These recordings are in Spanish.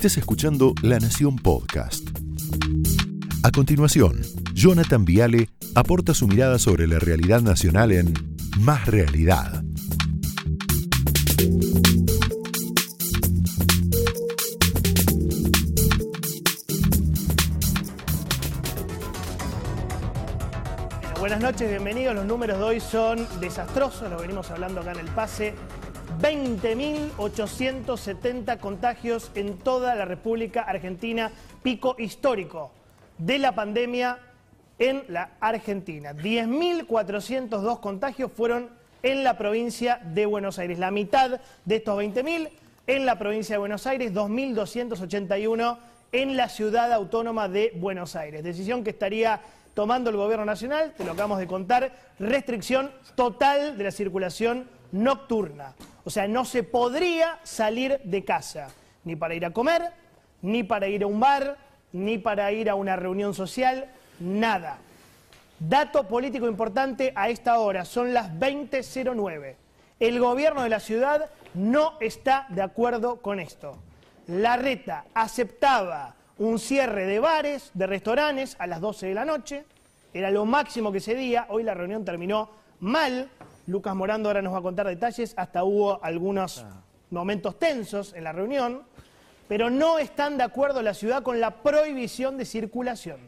Estés escuchando La Nación Podcast. A continuación, Jonathan Viale aporta su mirada sobre la realidad nacional en Más Realidad. Buenas noches, bienvenidos. Los números de hoy son desastrosos, lo venimos hablando acá en el pase. 20.870 contagios en toda la República Argentina, pico histórico de la pandemia en la Argentina. 10.402 contagios fueron en la provincia de Buenos Aires. La mitad de estos 20.000 en la provincia de Buenos Aires, 2.281 en la ciudad autónoma de Buenos Aires. Decisión que estaría tomando el gobierno nacional, te lo acabamos de contar, restricción total de la circulación nocturna. O sea, no se podría salir de casa, ni para ir a comer, ni para ir a un bar, ni para ir a una reunión social, nada. Dato político importante a esta hora, son las 20.09. El gobierno de la ciudad no está de acuerdo con esto. La reta aceptaba un cierre de bares, de restaurantes a las 12 de la noche, era lo máximo que se día, hoy la reunión terminó mal, Lucas Morando ahora nos va a contar detalles, hasta hubo algunos momentos tensos en la reunión, pero no están de acuerdo la ciudad con la prohibición de circulación.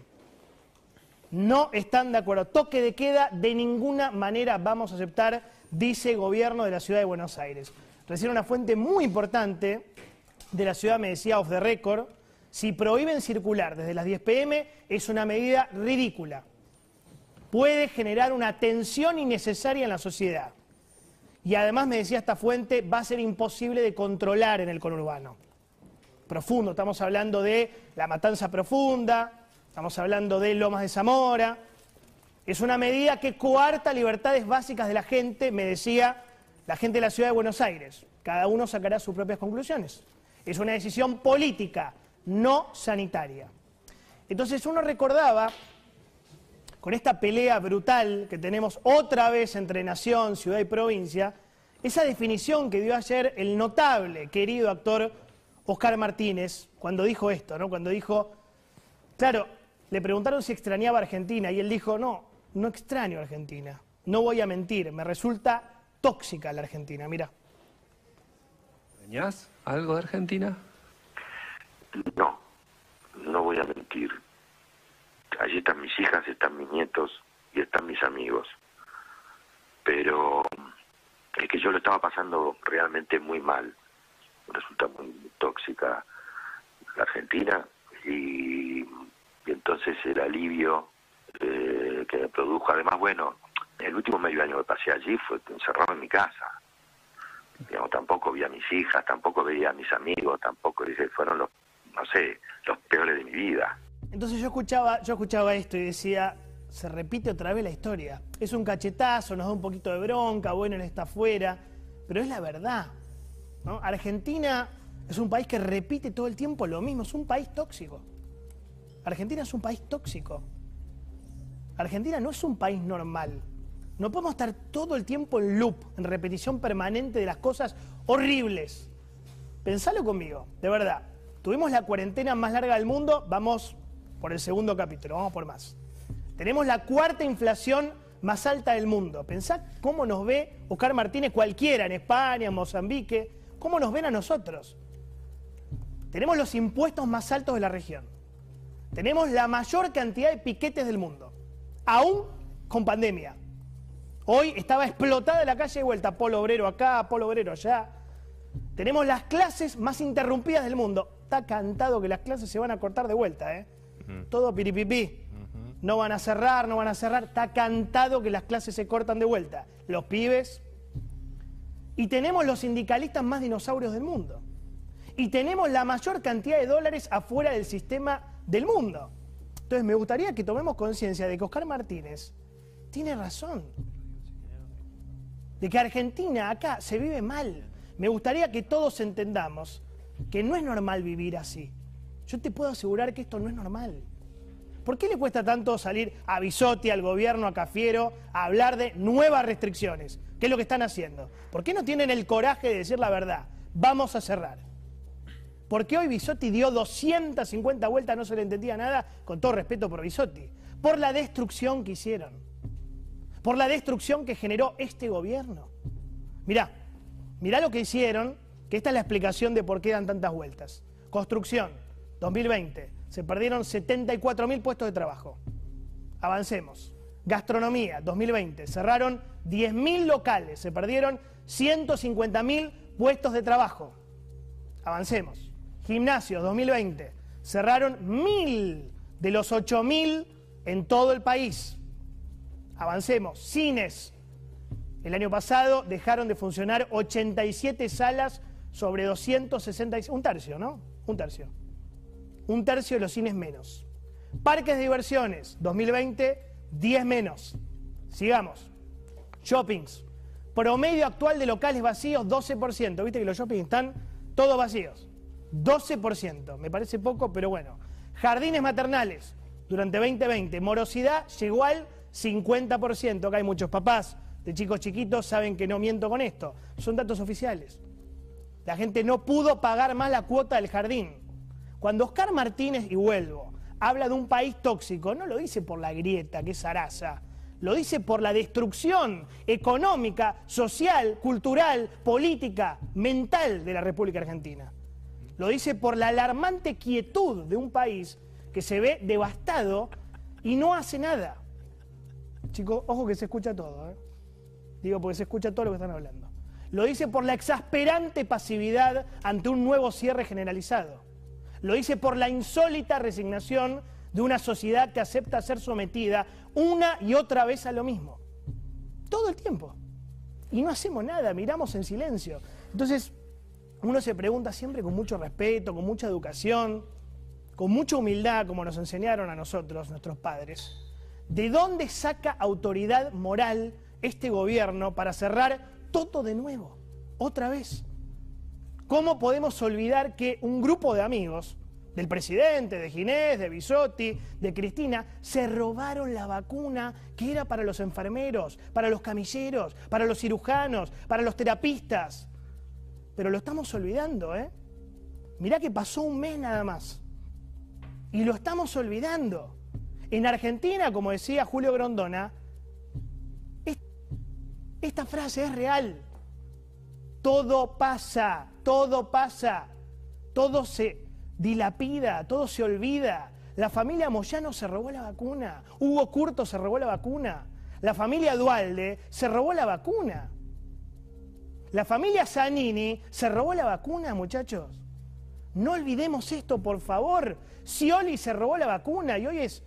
No están de acuerdo. Toque de queda de ninguna manera vamos a aceptar, dice el gobierno de la ciudad de Buenos Aires. Recién una fuente muy importante de la ciudad me decía off the record, si prohíben circular desde las 10 pm es una medida ridícula puede generar una tensión innecesaria en la sociedad. Y además, me decía esta fuente, va a ser imposible de controlar en el conurbano. Profundo, estamos hablando de la matanza profunda, estamos hablando de Lomas de Zamora. Es una medida que coarta libertades básicas de la gente, me decía la gente de la ciudad de Buenos Aires. Cada uno sacará sus propias conclusiones. Es una decisión política, no sanitaria. Entonces uno recordaba con esta pelea brutal que tenemos otra vez entre nación, ciudad y provincia, esa definición que dio ayer el notable, querido actor Oscar Martínez, cuando dijo esto, ¿no? Cuando dijo, claro, le preguntaron si extrañaba a Argentina y él dijo, no, no extraño a Argentina, no voy a mentir, me resulta tóxica la Argentina, mira. ¿Extrañas algo de Argentina? No, no voy a mentir allí están mis hijas, están mis nietos y están mis amigos. Pero es que yo lo estaba pasando realmente muy mal. Resulta muy tóxica la Argentina y, entonces el alivio eh, que me produjo, además, bueno, el último medio año que pasé allí fue encerrado en mi casa. Digamos, tampoco vi a mis hijas, tampoco veía a mis amigos, tampoco, dice, fueron los, no sé, los peores de mi vida. Entonces yo escuchaba, yo escuchaba esto y decía, se repite otra vez la historia. Es un cachetazo, nos da un poquito de bronca, bueno, él está afuera, pero es la verdad. Argentina es un país que repite todo el tiempo lo mismo, es un país tóxico. Argentina es un país tóxico. Argentina no es un país normal. No podemos estar todo el tiempo en loop, en repetición permanente de las cosas horribles. Pensalo conmigo, de verdad. Tuvimos la cuarentena más larga del mundo, vamos por el segundo capítulo, vamos por más. Tenemos la cuarta inflación más alta del mundo. Pensá cómo nos ve Oscar Martínez cualquiera en España, en Mozambique, cómo nos ven a nosotros. Tenemos los impuestos más altos de la región. Tenemos la mayor cantidad de piquetes del mundo, aún con pandemia. Hoy estaba explotada la calle de vuelta, polo obrero acá, polo obrero allá. Tenemos las clases más interrumpidas del mundo. Está cantado que las clases se van a cortar de vuelta, ¿eh? Todo piripipí. No van a cerrar, no van a cerrar. Está cantado que las clases se cortan de vuelta. Los pibes. Y tenemos los sindicalistas más dinosaurios del mundo. Y tenemos la mayor cantidad de dólares afuera del sistema del mundo. Entonces me gustaría que tomemos conciencia de que Oscar Martínez tiene razón. De que Argentina acá se vive mal. Me gustaría que todos entendamos que no es normal vivir así. Yo te puedo asegurar que esto no es normal. ¿Por qué le cuesta tanto salir a Bisotti, al gobierno, a Cafiero, a hablar de nuevas restricciones? ¿Qué es lo que están haciendo? ¿Por qué no tienen el coraje de decir la verdad? Vamos a cerrar. ¿Por qué hoy Bisotti dio 250 vueltas, no se le entendía nada? Con todo respeto por Bisotti. Por la destrucción que hicieron. Por la destrucción que generó este gobierno. Mirá, mirá lo que hicieron, que esta es la explicación de por qué dan tantas vueltas. Construcción, 2020, se perdieron 74.000 puestos de trabajo. Avancemos. Gastronomía, 2020, cerraron 10.000 locales, se perdieron 150.000 puestos de trabajo. Avancemos. Gimnasios, 2020, cerraron 1.000 de los 8.000 en todo el país. Avancemos. Cines, el año pasado dejaron de funcionar 87 salas sobre 266, un tercio, ¿no? Un tercio. Un tercio de los cines menos. Parques de diversiones, 2020, 10 menos. Sigamos. Shoppings. Promedio actual de locales vacíos, 12%. Viste que los shoppings están todos vacíos. 12%. Me parece poco, pero bueno. Jardines maternales, durante 2020. Morosidad llegó al 50%. Acá hay muchos papás de chicos chiquitos, saben que no miento con esto. Son datos oficiales. La gente no pudo pagar más la cuota del jardín. Cuando Oscar Martínez, y vuelvo, habla de un país tóxico, no lo dice por la grieta, que es Sarasa, lo dice por la destrucción económica, social, cultural, política, mental de la República Argentina. Lo dice por la alarmante quietud de un país que se ve devastado y no hace nada. Chicos, ojo que se escucha todo. ¿eh? Digo, porque se escucha todo lo que están hablando. Lo dice por la exasperante pasividad ante un nuevo cierre generalizado. Lo dice por la insólita resignación de una sociedad que acepta ser sometida una y otra vez a lo mismo. Todo el tiempo. Y no hacemos nada, miramos en silencio. Entonces, uno se pregunta siempre con mucho respeto, con mucha educación, con mucha humildad, como nos enseñaron a nosotros, nuestros padres, ¿de dónde saca autoridad moral este gobierno para cerrar todo de nuevo, otra vez. ¿Cómo podemos olvidar que un grupo de amigos, del presidente, de Ginés, de Bisotti, de Cristina, se robaron la vacuna que era para los enfermeros, para los camilleros, para los cirujanos, para los terapistas? Pero lo estamos olvidando, ¿eh? Mirá que pasó un mes nada más. Y lo estamos olvidando. En Argentina, como decía Julio Grondona, esta frase es real. Todo pasa, todo pasa, todo se dilapida, todo se olvida. La familia Moyano se robó la vacuna, Hugo Curto se robó la vacuna, la familia Dualde se robó la vacuna. La familia Zanini se robó la vacuna, muchachos. No olvidemos esto, por favor. Scioli se robó la vacuna y hoy es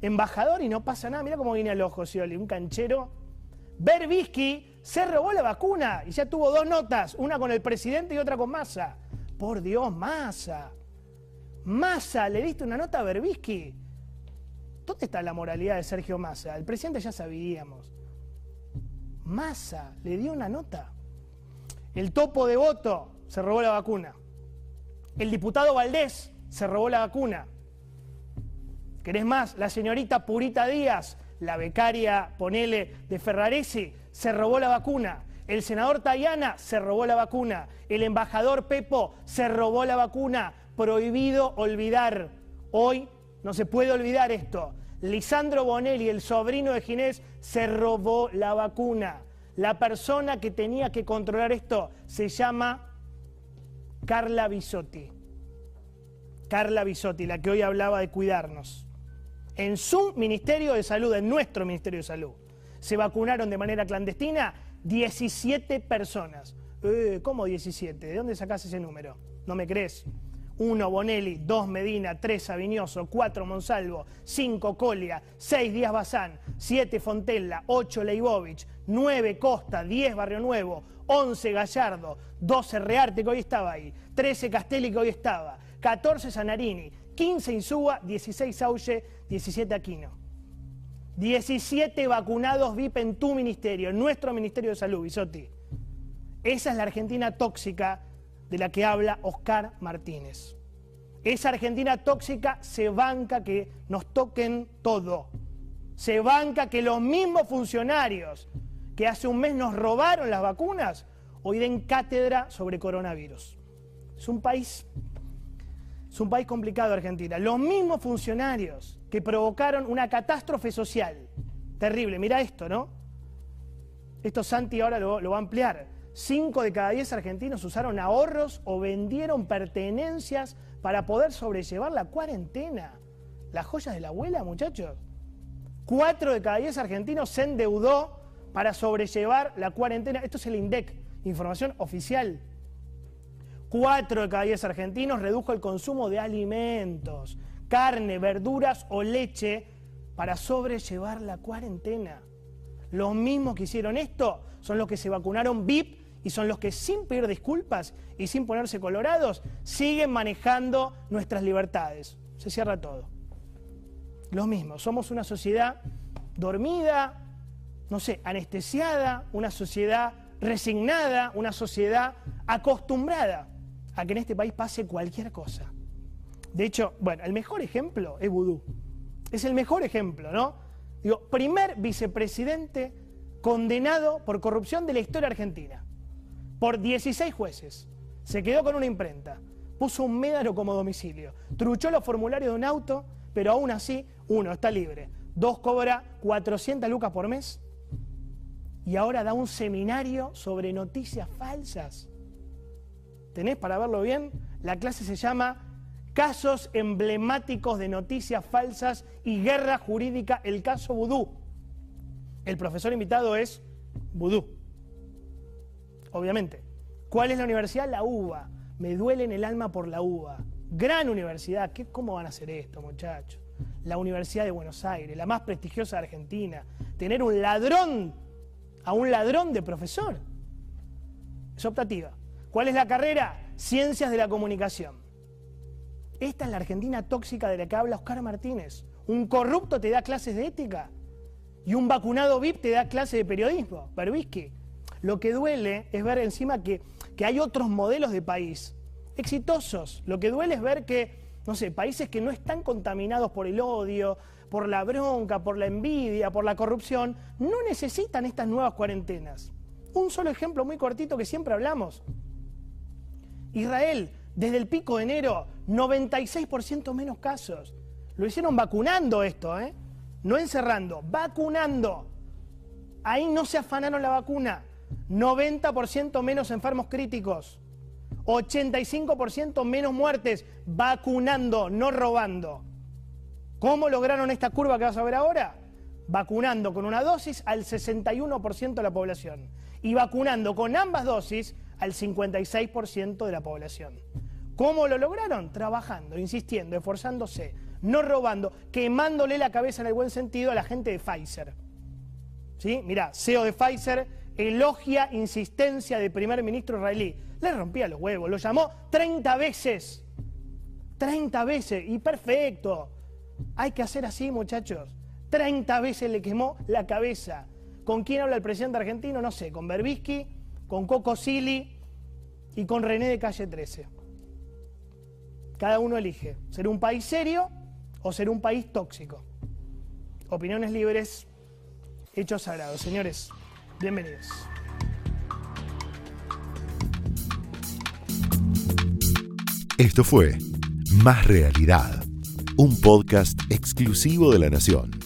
embajador y no pasa nada. Mira cómo viene al ojo Scioli, un canchero Berbisky se robó la vacuna y ya tuvo dos notas, una con el presidente y otra con Massa. Por Dios, Massa. Massa, le diste una nota a Berbisky. ¿Dónde está la moralidad de Sergio Massa? El presidente ya sabíamos. Massa le dio una nota. El topo de voto se robó la vacuna. El diputado Valdés se robó la vacuna. ¿Querés más? La señorita Purita Díaz la becaria, ponele, de Ferraresi, se robó la vacuna. El senador Tayana se robó la vacuna. El embajador Pepo se robó la vacuna. Prohibido olvidar. Hoy no se puede olvidar esto. Lisandro Bonelli, el sobrino de Ginés, se robó la vacuna. La persona que tenía que controlar esto se llama Carla Bisotti. Carla Bisotti, la que hoy hablaba de cuidarnos en su Ministerio de Salud, en nuestro Ministerio de Salud, se vacunaron de manera clandestina 17 personas. Eh, ¿Cómo 17? ¿De dónde sacás ese número? ¿No me crees? 1 Bonelli, 2 Medina, 3 Aviñoso, 4 Monsalvo, 5 Colia, 6 Díaz Bazán, 7 Fontella, 8 Leibovich, 9 Costa, 10 Barrio Nuevo, 11 Gallardo, 12 Rearte que hoy estaba ahí, 13 Castelli que hoy estaba, 14 Sanarini, 15 Insúa, 16 Auge, 17 Aquino. 17 vacunados VIP en tu ministerio, en nuestro Ministerio de Salud, Bisotti. Esa es la Argentina tóxica de la que habla Oscar Martínez. Esa Argentina tóxica se banca que nos toquen todo. Se banca que los mismos funcionarios que hace un mes nos robaron las vacunas hoy den cátedra sobre coronavirus. Es un país Es un país complicado Argentina. Los mismos funcionarios que provocaron una catástrofe social. Terrible, mira esto, ¿no? Esto Santi ahora lo, va a ampliar. Cinco de cada diez argentinos usaron ahorros o vendieron pertenencias para poder sobrellevar la cuarentena. Las joyas de la abuela, muchachos. Cuatro de cada diez argentinos se endeudó para sobrellevar la cuarentena. Esto es el INDEC, información oficial. Cuatro de cada diez argentinos redujo el consumo de alimentos, carne, verduras o leche para sobrellevar la cuarentena. Los mismos que hicieron esto son los que se vacunaron VIP y son los que sin pedir disculpas y sin ponerse colorados siguen manejando nuestras libertades. Se cierra todo. Lo mismo, somos una sociedad dormida, no sé, anestesiada, una sociedad resignada, una sociedad acostumbrada a que en este país pase cualquier cosa. De hecho, bueno, el mejor ejemplo es Vudú. Es el mejor ejemplo, ¿no? Digo, primer vicepresidente condenado por corrupción de la historia argentina, por 16 jueces. Se quedó con una imprenta, puso un médano como domicilio, truchó los formularios de un auto, pero aún así, uno, está libre, dos, cobra 400 lucas por mes y ahora da un seminario sobre noticias falsas. ¿Tenés para verlo bien? La clase se llama Casos emblemáticos de noticias falsas y guerra jurídica, el caso Vudú. El profesor invitado es Vudú. Obviamente. ¿Cuál es la universidad? La UBA. Me duele en el alma por la UBA. Gran universidad. ¿Qué, ¿Cómo van a hacer esto, muchachos? La Universidad de Buenos Aires, la más prestigiosa de Argentina. Tener un ladrón, a un ladrón de profesor. Es optativa. ¿Cuál es la carrera? Ciencias de la comunicación. Esta es la Argentina tóxica de la que habla Oscar Martínez. Un corrupto te da clases de ética y un vacunado VIP te da clases de periodismo. Berbisky. Lo que duele es ver encima que, que hay otros modelos de país exitosos. Lo que duele es ver que, no sé, países que no están contaminados por el odio, por la bronca, por la envidia, por la corrupción, no necesitan estas nuevas cuarentenas. Un solo ejemplo muy cortito que siempre hablamos. Israel, desde el pico de enero, 96% menos casos. Lo hicieron vacunando esto, ¿eh? No encerrando, vacunando. Ahí no se afanaron la vacuna. 90% menos enfermos críticos. 85% menos muertes vacunando, no robando. ¿Cómo lograron esta curva que vas a ver ahora? Vacunando con una dosis al 61% de la población y vacunando con ambas dosis al 56% de la población. ¿Cómo lo lograron? Trabajando, insistiendo, esforzándose, no robando, quemándole la cabeza en el buen sentido a la gente de Pfizer. ¿Sí? Mirá, CEO de Pfizer elogia insistencia del primer ministro israelí. Le rompía los huevos, lo llamó 30 veces. 30 veces, y perfecto. Hay que hacer así, muchachos. 30 veces le quemó la cabeza. ¿Con quién habla el presidente argentino? No sé, con Berbisky, con Coco Sili y con René de Calle 13. Cada uno elige ser un país serio o ser un país tóxico. Opiniones libres, hechos sagrados. Señores, bienvenidos. Esto fue Más Realidad, un podcast exclusivo de La Nación.